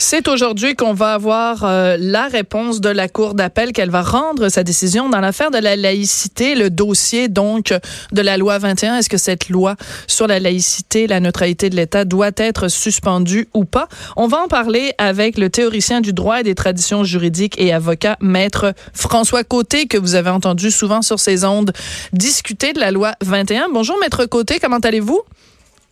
C'est aujourd'hui qu'on va avoir euh, la réponse de la Cour d'appel qu'elle va rendre sa décision dans l'affaire de la laïcité, le dossier donc de la loi 21. Est-ce que cette loi sur la laïcité, la neutralité de l'État doit être suspendue ou pas? On va en parler avec le théoricien du droit et des traditions juridiques et avocat, maître François Côté, que vous avez entendu souvent sur ces ondes discuter de la loi 21. Bonjour, maître Côté, comment allez-vous?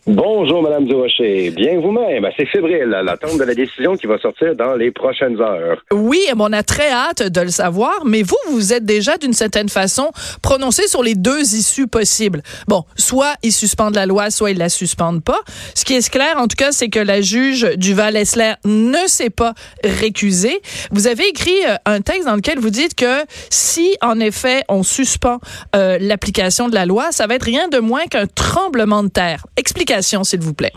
Bonjour, Madame Durocher. Bien vous-même. C'est fébrile, l'attente de la décision qui va sortir dans les prochaines heures. Oui, on a très hâte de le savoir, mais vous, vous êtes déjà d'une certaine façon prononcé sur les deux issues possibles. Bon, soit ils suspendent la loi, soit ils la suspendent pas. Ce qui est clair, en tout cas, c'est que la juge du Val-Esler ne s'est pas récusée. Vous avez écrit euh, un texte dans lequel vous dites que si, en effet, on suspend euh, l'application de la loi, ça va être rien de moins qu'un tremblement de terre. S'il vous plaît?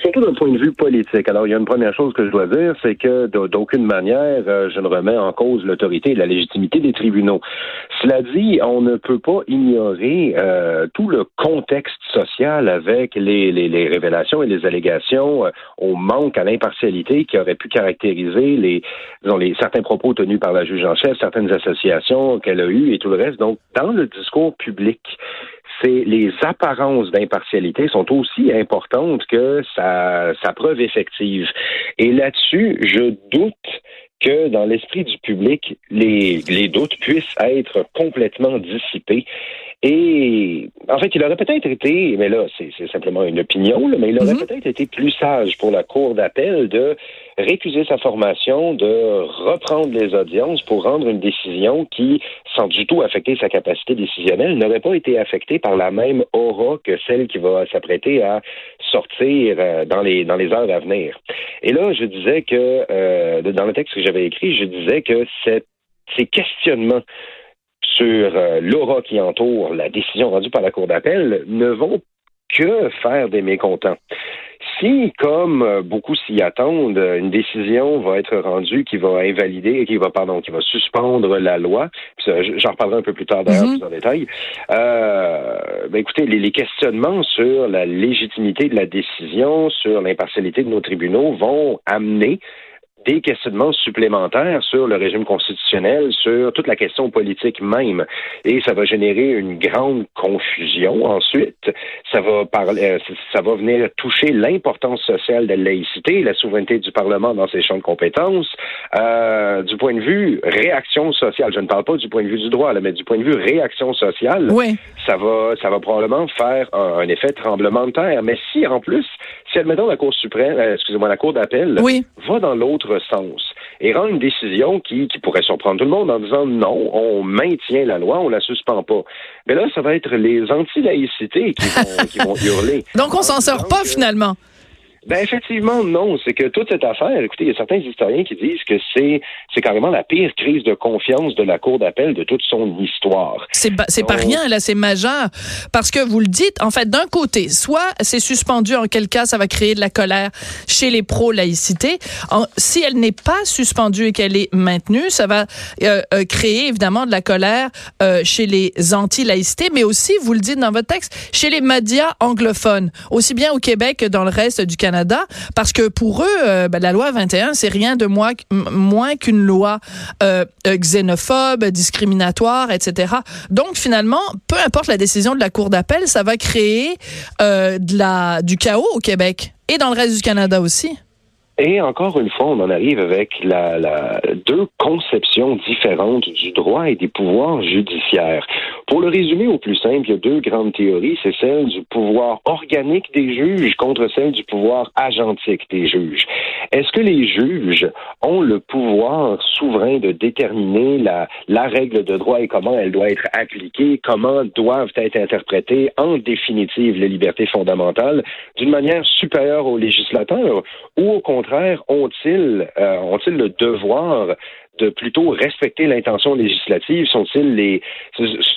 Surtout d'un point de vue politique. Alors, il y a une première chose que je dois dire, c'est que d'aucune manière, euh, je ne remets en cause l'autorité et la légitimité des tribunaux. Cela dit, on ne peut pas ignorer euh, tout le contexte social avec les, révélations et les allégations euh, au manque à l'impartialité qui aurait pu caractériser les certains propos tenus par la juge en chef, certaines associations qu'elle a eues et tout le reste. Donc, dans le discours public, c'est les apparences d'impartialité sont aussi importantes que sa, sa preuve effective. Et là-dessus, je doute que dans l'esprit du public, les, les doutes puissent être complètement dissipés. Et en fait, il aurait peut-être été, mais là, c'est simplement une opinion, mais il aurait mhm. peut-être été plus sage pour la Cour d'appel de récuser sa formation, de reprendre les audiences pour rendre une décision qui, sans du tout affecter sa capacité décisionnelle, n'aurait pas été affectée par la même aura que celle qui va s'apprêter à sortir euh, dans les heures à venir. Et là, je disais que euh, dans le texte que j'avais écrit, je disais que ces questionnements sur euh, l'aura qui entoure la décision rendue par la Cour d'appel ne vont que faire des mécontents. Si, comme euh, beaucoup s'y attendent, une décision va être rendue qui va invalider, qui va, pardon, qui va suspendre la loi, j'en reparlerai un peu plus tard d'ailleurs mm-hmm. plus en détail, euh, ben écoutez, les, les, questionnements sur la légitimité de la décision, sur l'impartialité de nos tribunaux vont amener des questionnements supplémentaires sur le régime constitutionnel, sur toute la question politique même. Et ça va générer une grande confusion ensuite. Ça va parler, euh, ça va venir toucher l'importance sociale de la laïcité, la souveraineté du Parlement dans ses champs de compétences. Euh, du point de vue réaction sociale, je ne parle pas du point de vue du droit, là, mais du point de vue réaction sociale, oui. ça va, ça va probablement faire un, un, effet tremblement de terre. Mais si en plus, si admettons la Cour suprême, euh, excusez-moi, la Cour d'appel oui. va dans l'autre sens et rend une décision qui, qui pourrait surprendre tout le monde en disant non, on maintient la loi, on la suspend pas. Mais là, ça va être les anti-laïcités qui vont, qui vont hurler. Donc, on s'en sort pas finalement. Ben effectivement, non. C'est que toute cette affaire, écoutez, il y a certains historiens qui disent que c'est c'est carrément la pire crise de confiance de la Cour d'appel de toute son histoire. C'est c'est pas rien, là, c'est majeur. Parce que vous le dites, en fait, d'un côté, soit c'est suspendu, en quel cas ça va créer de la colère chez les pro-laïcité. Si elle n'est pas suspendue et qu'elle est maintenue, ça va euh, euh, créer évidemment de la colère euh, chez les anti-laïcités, mais aussi, vous le dites dans votre texte, chez les médias anglophones, aussi bien au Québec que dans le reste du Canada parce que pour eux, euh, ben, la loi 21, c'est rien de moins, qu'une loi euh, euh, xénophobe, discriminatoire, etc. Donc finalement, peu importe la décision de la Cour d'appel, ça va créer du chaos au Québec et dans le reste du Canada aussi. Et encore une fois, on en arrive avec la, la, deux conceptions différentes du droit et des pouvoirs judiciaires. Pour le résumer au plus simple, il y a deux grandes théories. C'est celle du pouvoir organique des juges contre celle du pouvoir agentique des juges. Est-ce que les juges ont le pouvoir souverain de déterminer la, la règle de droit et comment elle doit être appliquée, comment doivent être interprétées en définitive les libertés fondamentales d'une manière supérieure aux législateurs ou au contraire ont-ils euh, ont-ils le devoir de plutôt respecter l'intention législative? Sont-ils les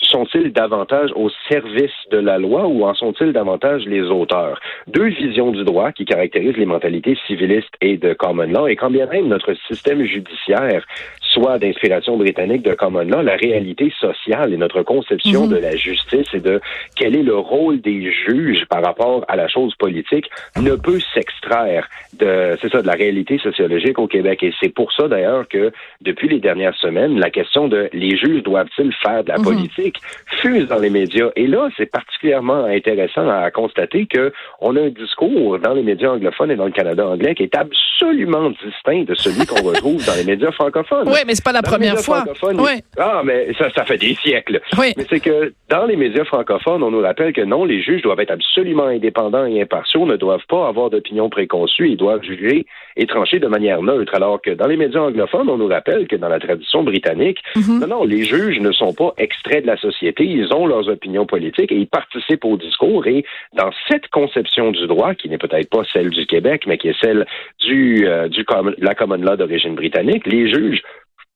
sont-ils davantage au service de la loi ou en sont-ils davantage les auteurs? Deux visions du droit qui caractérisent les mentalités civilistes et de common law, et quand bien même notre système judiciaire soit d'inspiration britannique de common law, la réalité sociale et notre conception mhm. de la justice et de quel est le rôle des juges par rapport à la chose politique ne peut s'extraire de, c'est ça, de la réalité sociologique au Québec. Et c'est pour ça d'ailleurs que depuis les dernières semaines, la question de les juges doivent-ils faire de la mhm. politique fuse dans les médias. Et là, c'est particulièrement intéressant à constater que on a un discours dans les médias anglophones et dans le Canada anglais qui est absolument distinct de celui qu'on retrouve dans les médias francophones. Oui, mais c'est pas la première fois. Ah, mais ça, ça fait des siècles. Mais c'est que dans les médias francophones, on nous rappelle que non, les juges doivent être absolument indépendants et impartiaux, ne doivent pas avoir d'opinion préconçue, ils doivent juger et trancher de manière neutre. Alors que dans les médias anglophones, on nous rappelle que dans la tradition britannique, mhm. non, non, les juges ne sont pas extraits de la société, ils ont leurs opinions politiques et ils participent au discours. Et dans cette conception du droit, qui n'est peut-être pas celle du Québec, mais qui est celle du, euh, du la common law d'origine britannique, les juges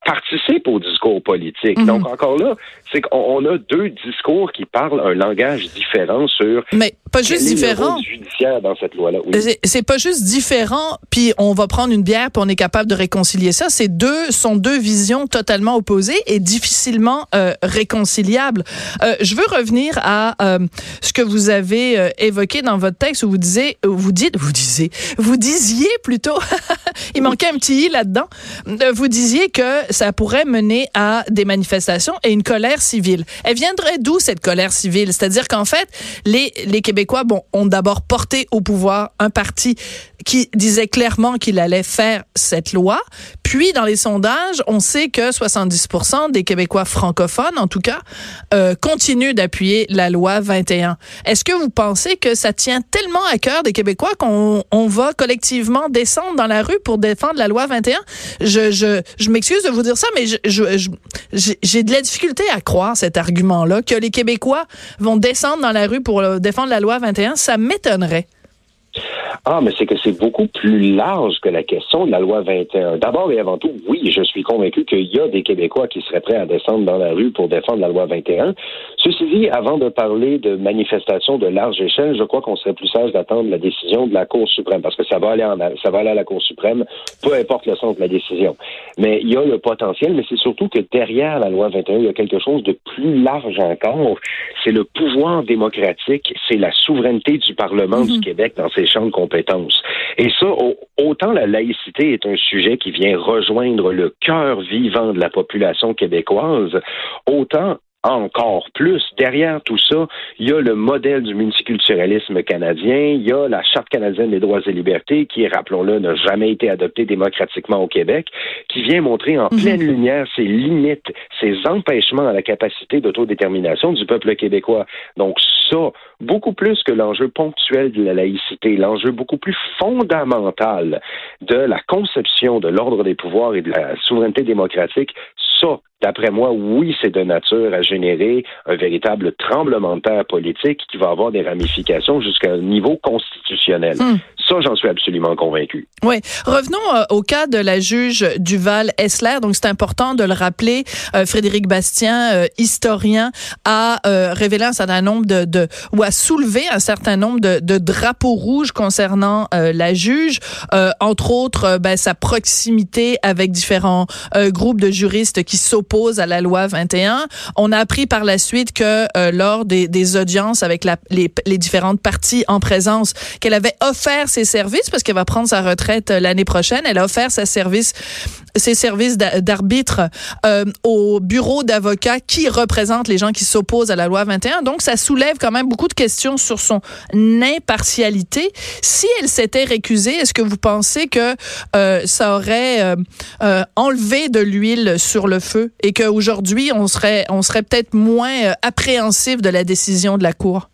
participe au discours politique. Mhm. Donc encore là, c'est qu'on a deux discours qui parlent un langage différent sur Mais pas juste différent. judiciaire dans cette loi-là. C'est pas juste différent, puis on va prendre une bière puis on est capable de réconcilier ça. C'est deux sont deux visions totalement opposées et difficilement euh, réconciliables. Euh, je veux revenir à euh, ce que vous avez euh, évoqué dans votre texte où vous disiez vous dites vous disiez vous disiez plutôt il manquait un petit i là-dedans. Vous disiez que ça pourrait mener à des manifestations et une colère civile. Elle viendrait d'où cette colère civile? C'est-à-dire qu'en fait, les, les Québécois bon, ont d'abord porté au pouvoir un parti qui disait clairement qu'il allait faire cette loi. Puis, dans les sondages, on sait que 70% des Québécois francophones, en tout cas, euh, continuent d'appuyer la loi 21. Est-ce que vous pensez que ça tient tellement à cœur des Québécois qu'on on va collectivement descendre dans la rue pour défendre la loi 21? Je, je, je m'excuse de vous dire ça, mais j'ai de la difficulté à croire cet argument-là, que les Québécois vont descendre dans la rue pour défendre la loi 21. Ça m'étonnerait. Ah, mais c'est que c'est beaucoup plus large que la question de la loi 21. D'abord et avant tout, oui, je suis convaincu qu'il y a des Québécois qui seraient prêts à descendre dans la rue pour défendre la loi 21. Ceci dit, avant de parler de manifestations de large échelle, je crois qu'on serait plus sage d'attendre la décision de la Cour suprême, parce que ça va aller en, ça va aller à la Cour suprême, peu importe le sens de la décision. Mais il y a le potentiel, mais c'est surtout que derrière la loi 21, il y a quelque chose de plus large encore. C'est le pouvoir démocratique, c'est la souveraineté du Parlement du mhm. Québec dans ses champs de compétences. Et ça, autant la laïcité est un sujet qui vient rejoindre le cœur vivant de la population québécoise, autant encore plus. Derrière tout ça, il y a le modèle du multiculturalisme canadien, il y a la Charte canadienne des droits et libertés, qui, rappelons-le, n'a jamais été adoptée démocratiquement au Québec, qui vient montrer en mhm. pleine lumière ses limites, ses empêchements à la capacité d'autodétermination du peuple québécois. Donc ça, beaucoup plus que l'enjeu ponctuel de la laïcité, l'enjeu beaucoup plus fondamental de la conception de l'ordre des pouvoirs et de la souveraineté démocratique, ça, d'après moi, oui, c'est de nature à générer un véritable tremblement de terre politique qui va avoir des ramifications jusqu'à un niveau constitutionnel. Hmm. Ça, j'en suis absolument convaincu. Oui. Revenons euh, au cas de la juge Duval-Essler. Donc, c'est important de le rappeler. Euh, Frédéric Bastien, euh, historien, a révélé un certain nombre de, ou a soulevé un certain nombre de, drapeaux rouges concernant la juge. entre autres, ben, sa proximité avec différents groupes de juristes qui s'opposent à la loi 21. On a appris par la suite que lors des, audiences avec les différentes parties en présence, qu'elle avait offert ses services parce qu'elle va prendre sa retraite euh, l'année prochaine. Elle a offert ses services, ses services d'arbitre euh, au bureau d'avocats qui représente les gens qui s'opposent à la loi 21. Donc, ça soulève quand même beaucoup de questions sur son impartialité. Si elle s'était récusée, est-ce que vous pensez que euh, ça aurait enlevé de l'huile sur le feu et qu'aujourd'hui, on serait, on serait peut-être moins appréhensif de la décision de la Cour?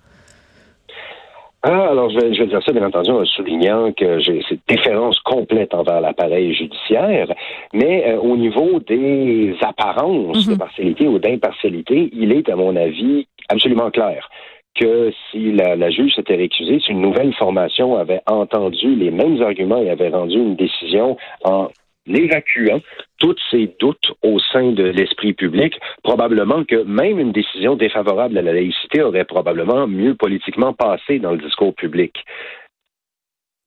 Ah, alors je vais, je vais dire ça bien entendu en soulignant que j'ai cette déférence complète envers l'appareil judiciaire, mais euh, au niveau des apparences de mhm. partialité ou d'impartialité, il est à mon avis absolument clair que si la, la juge s'était récusée, si une nouvelle formation avait entendu les mêmes arguments et avait rendu une décision en l'évacuant tous ces doutes au sein de l'esprit public, probablement que même une décision défavorable à la laïcité aurait probablement mieux politiquement passé dans le discours public.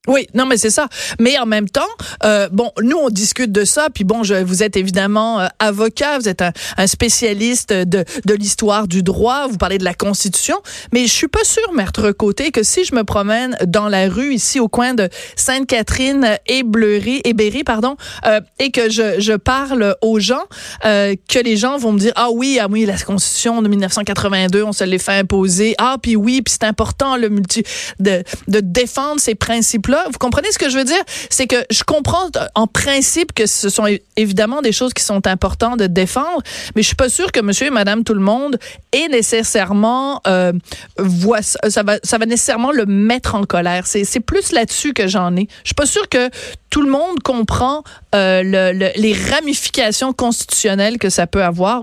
Oui, non, mais c'est ça. Mais en même temps, euh, bon, nous on discute de ça, puis bon, je, vous êtes évidemment euh, avocat, vous êtes un, un spécialiste de, de l'histoire du droit, vous parlez de la Constitution, mais je suis pas sûr, maître Côté, que si je me promène dans la rue ici au coin de Sainte-Catherine et Bleury et Berry, pardon, euh, et que je, je parle aux gens, euh, que les gens vont me dire ah oui, ah oui, la Constitution de 1982, on se l'est fait imposer, ah puis oui, puis c'est important le multi de, de défendre ces principes vous comprenez ce que je veux dire? C'est que je comprends euh, en principe que ce sont évidemment des choses qui sont importantes de défendre, mais je suis pas sûre que monsieur et madame tout le monde est nécessairement, euh, voit, ça, va, ça va nécessairement le mettre en colère. C'est plus là-dessus que j'en ai. Je suis pas sûre que tout le monde comprend euh, le, les ramifications constitutionnelles que ça peut avoir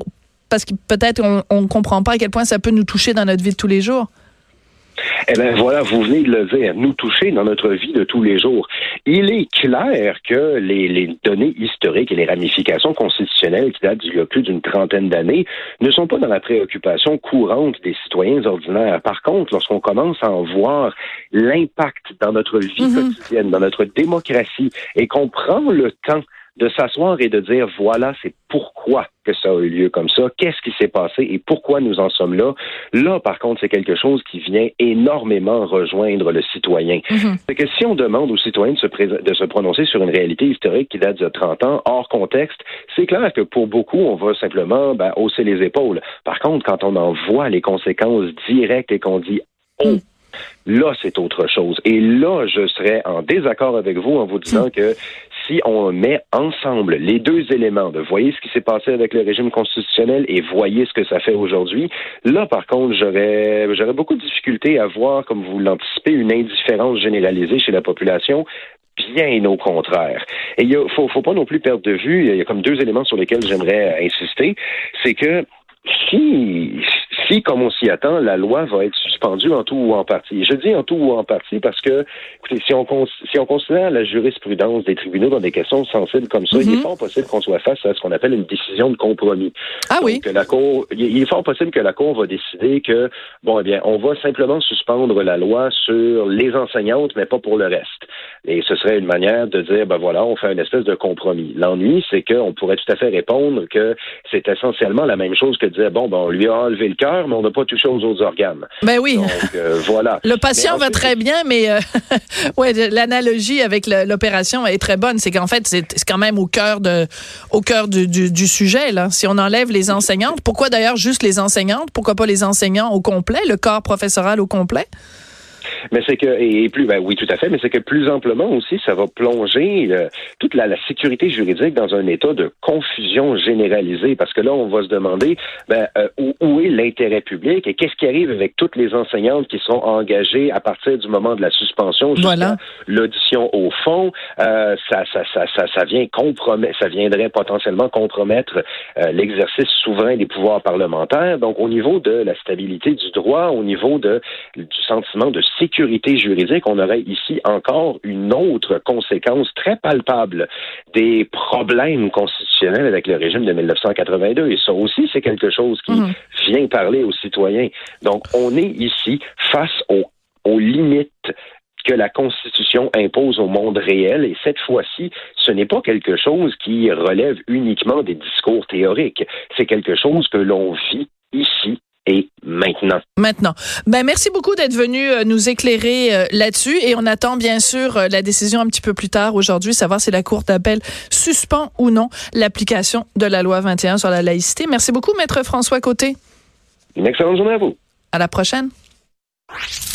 parce que peut-être on ne comprend pas à quel point ça peut nous toucher dans notre vie de tous les jours. Eh bien voilà, vous venez de le dire, nous toucher dans notre vie de tous les jours. Il est clair que les, données historiques et les ramifications constitutionnelles qui datent d'il y a plus d'une trentaine d'années ne sont pas dans la préoccupation courante des citoyens ordinaires. Par contre, lorsqu'on commence à en voir l'impact dans notre vie mm-hmm. quotidienne, dans notre démocratie, et qu'on prend le temps de s'asseoir et de dire voilà, c'est pourquoi que ça a eu lieu comme ça, qu'est-ce qui s'est passé et pourquoi nous en sommes là. Là, par contre, c'est quelque chose qui vient énormément rejoindre le citoyen. Mhm. C'est que si on demande aux citoyens de se, de se prononcer sur une réalité historique qui date de 30 ans, hors contexte, c'est clair que pour beaucoup, on va simplement ben, hausser les épaules. Par contre, quand on en voit les conséquences directes et qu'on dit oh, Là, c'est autre chose. Et là, je serais en désaccord avec vous en vous disant hmm. que si on met ensemble les deux éléments de voyez ce qui s'est passé avec le régime constitutionnel et voyez ce que ça fait aujourd'hui, là, par contre, j'aurais, j'aurais beaucoup de difficultés à voir, comme vous l'anticipez, une indifférence généralisée chez la population bien au contraire. Et il faut, faut pas non plus perdre de vue, il y a comme deux éléments sur lesquels j'aimerais insister, c'est que si, comme on s'y attend, la loi va être suspendue en tout ou en partie. Je dis en tout ou en partie parce que, écoutez, si on, si on considère la jurisprudence des tribunaux dans des questions sensibles comme ça, il est mhm. fort possible qu'on soit face à ce qu'on appelle une décision de compromis. Ah oui. Que la cour, il est fort possible que la Cour va décider que, bon, eh bien, on va simplement suspendre la loi sur les enseignantes, mais pas pour le reste. Et ce serait une manière de dire, ben voilà, on fait une espèce de compromis. L'ennui, c'est qu'on pourrait tout à fait répondre que c'est essentiellement la même chose que de dire, bon, ben, on lui a enlevé le cœur, mais on n'a pas touché aux autres organes. Ben oui. Donc, euh, voilà. Le patient va très bien, mais euh, ouais, l'analogie avec l'opération est très bonne. C'est qu'en fait, c'est quand même au cœur de, au cœur du, du, du, sujet. Là. Si on enlève les enseignantes, pourquoi d'ailleurs juste les enseignantes? Pourquoi pas les enseignants au complet, le corps professoral au complet? Mais c'est que, et plus, ben oui, tout à fait, mais c'est que plus amplement aussi, ça va plonger euh, toute la, la, sécurité juridique dans un état de confusion généralisée, parce que là, on va se demander ben, euh, où, où, est l'intérêt public et qu'est-ce qui arrive avec toutes les enseignantes qui sont engagées à partir du moment de la suspension jusqu'à l'audition au fond. Euh, ça, ça, ça, ça, ça vient compromettre, ça viendrait potentiellement compromettre euh, l'exercice souverain des pouvoirs parlementaires. Donc, au niveau de la stabilité du droit, au niveau de, du sentiment de sécurité, sécurité juridique, on aurait ici encore une autre conséquence très palpable des problèmes constitutionnels avec le régime de 1982. Et ça aussi, c'est quelque chose qui mhm. vient parler aux citoyens. Donc, on est ici face aux, aux limites que la Constitution impose au monde réel. Et cette fois-ci, ce n'est pas quelque chose qui relève uniquement des discours théoriques. C'est quelque chose que l'on vit ici et maintenant. Maintenant. Ben merci beaucoup d'être venu euh, nous éclairer euh, là-dessus et on attend bien sûr euh, la décision un petit peu plus tard aujourd'hui, savoir si la Cour d'appel suspend ou non l'application de la loi 21 sur la laïcité. Merci beaucoup, maître François Côté. Une excellente journée à vous. À la prochaine.